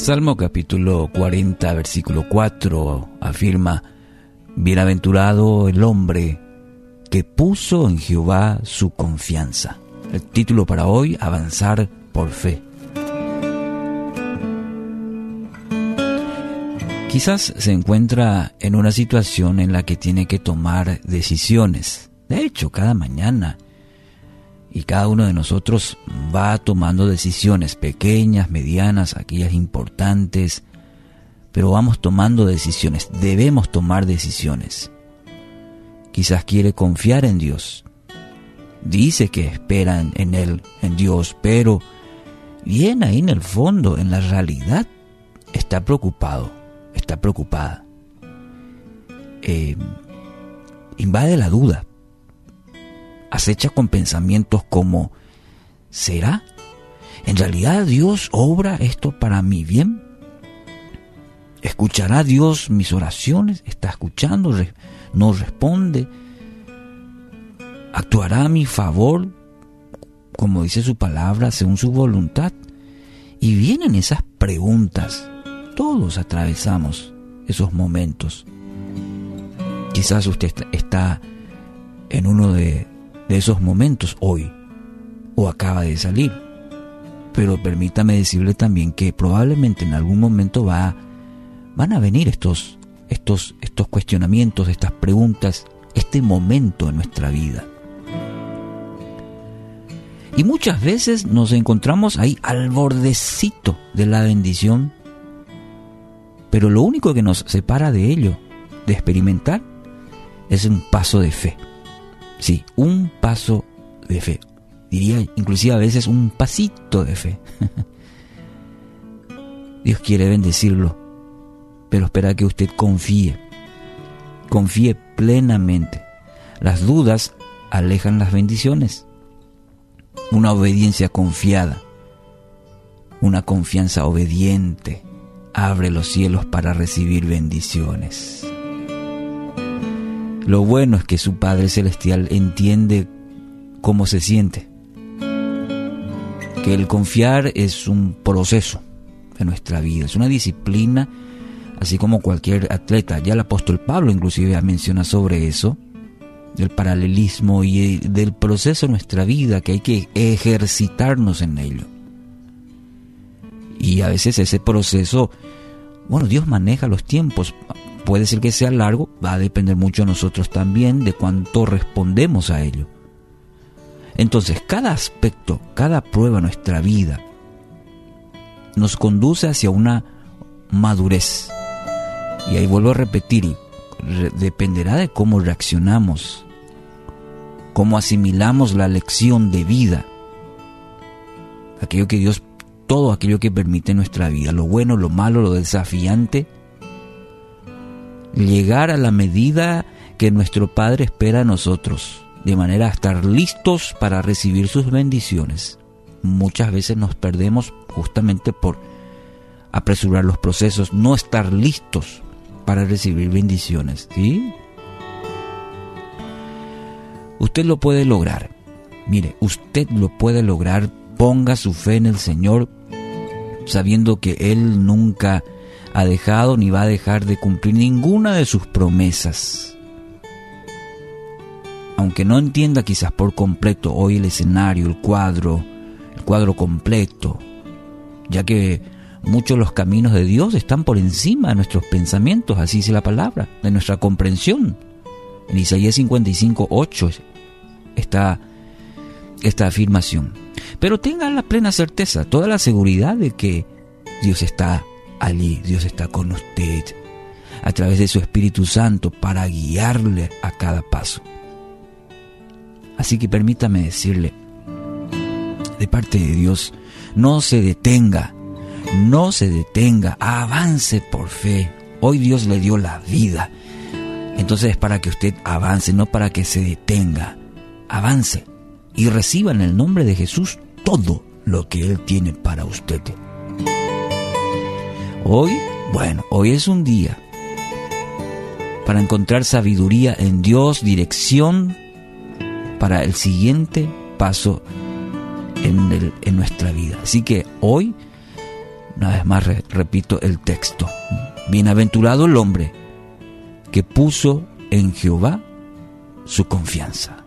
Salmo capítulo 40, versículo 4 afirma, Bienaventurado el hombre que puso en Jehová su confianza. El título para hoy, Avanzar por fe. Quizás se encuentra en una situación en la que tiene que tomar decisiones. De hecho, cada mañana y cada uno de nosotros va tomando decisiones pequeñas, medianas, aquellas importantes, pero vamos tomando decisiones, debemos tomar decisiones. Quizás quiere confiar en Dios, dice que espera en Él, en Dios, pero bien ahí en el fondo, en la realidad, está preocupado, está preocupada. Eh, invade la duda, acecha con pensamientos como, ¿será? ¿En realidad Dios obra esto para mi bien? ¿Escuchará Dios mis oraciones? ¿Está escuchando? ¿No responde? ¿Actuará a mi favor, como dice su palabra, según su voluntad? Y vienen esas preguntas. Todos atravesamos esos momentos. Quizás usted está en uno de, de esos momentos hoy o acaba de salir. Pero permítame decirle también que probablemente en algún momento va, van a venir estos, estos, estos cuestionamientos, estas preguntas, este momento en nuestra vida. Y muchas veces nos encontramos ahí al bordecito de la bendición, pero lo único que nos separa de ello, de experimentar, es un paso de fe. Sí, un paso de fe. Diría inclusive a veces un pasito de fe. Dios quiere bendecirlo, pero espera que usted confíe. Confíe plenamente. Las dudas alejan las bendiciones. Una obediencia confiada, una confianza obediente, abre los cielos para recibir bendiciones. Lo bueno es que su Padre Celestial entiende cómo se siente. Que el confiar es un proceso de nuestra vida, es una disciplina, así como cualquier atleta. Ya el apóstol Pablo inclusive menciona sobre eso, del paralelismo y del proceso de nuestra vida, que hay que ejercitarnos en ello. Y a veces ese proceso, bueno, Dios maneja los tiempos puede ser que sea largo, va a depender mucho de nosotros también, de cuánto respondemos a ello. Entonces, cada aspecto, cada prueba de nuestra vida nos conduce hacia una madurez. Y ahí vuelvo a repetir, dependerá de cómo reaccionamos, cómo asimilamos la lección de vida, aquello que Dios, todo aquello que permite nuestra vida, lo bueno, lo malo, lo desafiante, llegar a la medida que nuestro Padre espera a nosotros, de manera a estar listos para recibir sus bendiciones. Muchas veces nos perdemos justamente por apresurar los procesos, no estar listos para recibir bendiciones, ¿sí? Usted lo puede lograr. Mire, usted lo puede lograr. Ponga su fe en el Señor, sabiendo que Él nunca ha dejado ni va a dejar de cumplir ninguna de sus promesas. Aunque no entienda quizás por completo hoy el escenario, el cuadro, el cuadro completo, ya que muchos los caminos de Dios están por encima de nuestros pensamientos, así dice la palabra, de nuestra comprensión. En Isaías 55, 8 está esta afirmación. Pero tenga la plena certeza, toda la seguridad de que Dios está allí Dios está con usted a través de su Espíritu Santo para guiarle a cada paso. Así que permítame decirle, de parte de Dios, no se detenga, no se detenga, avance por fe. Hoy Dios le dio la vida. Entonces es para que usted avance, no para que se detenga. Avance y reciba en el nombre de Jesús todo lo que Él tiene para usted. Hoy, bueno, hoy es un día para encontrar sabiduría en Dios, dirección para el siguiente paso en, nuestra vida. Así que hoy Una vez más repito el texto. Bienaventurado el hombre que puso en Jehová su confianza.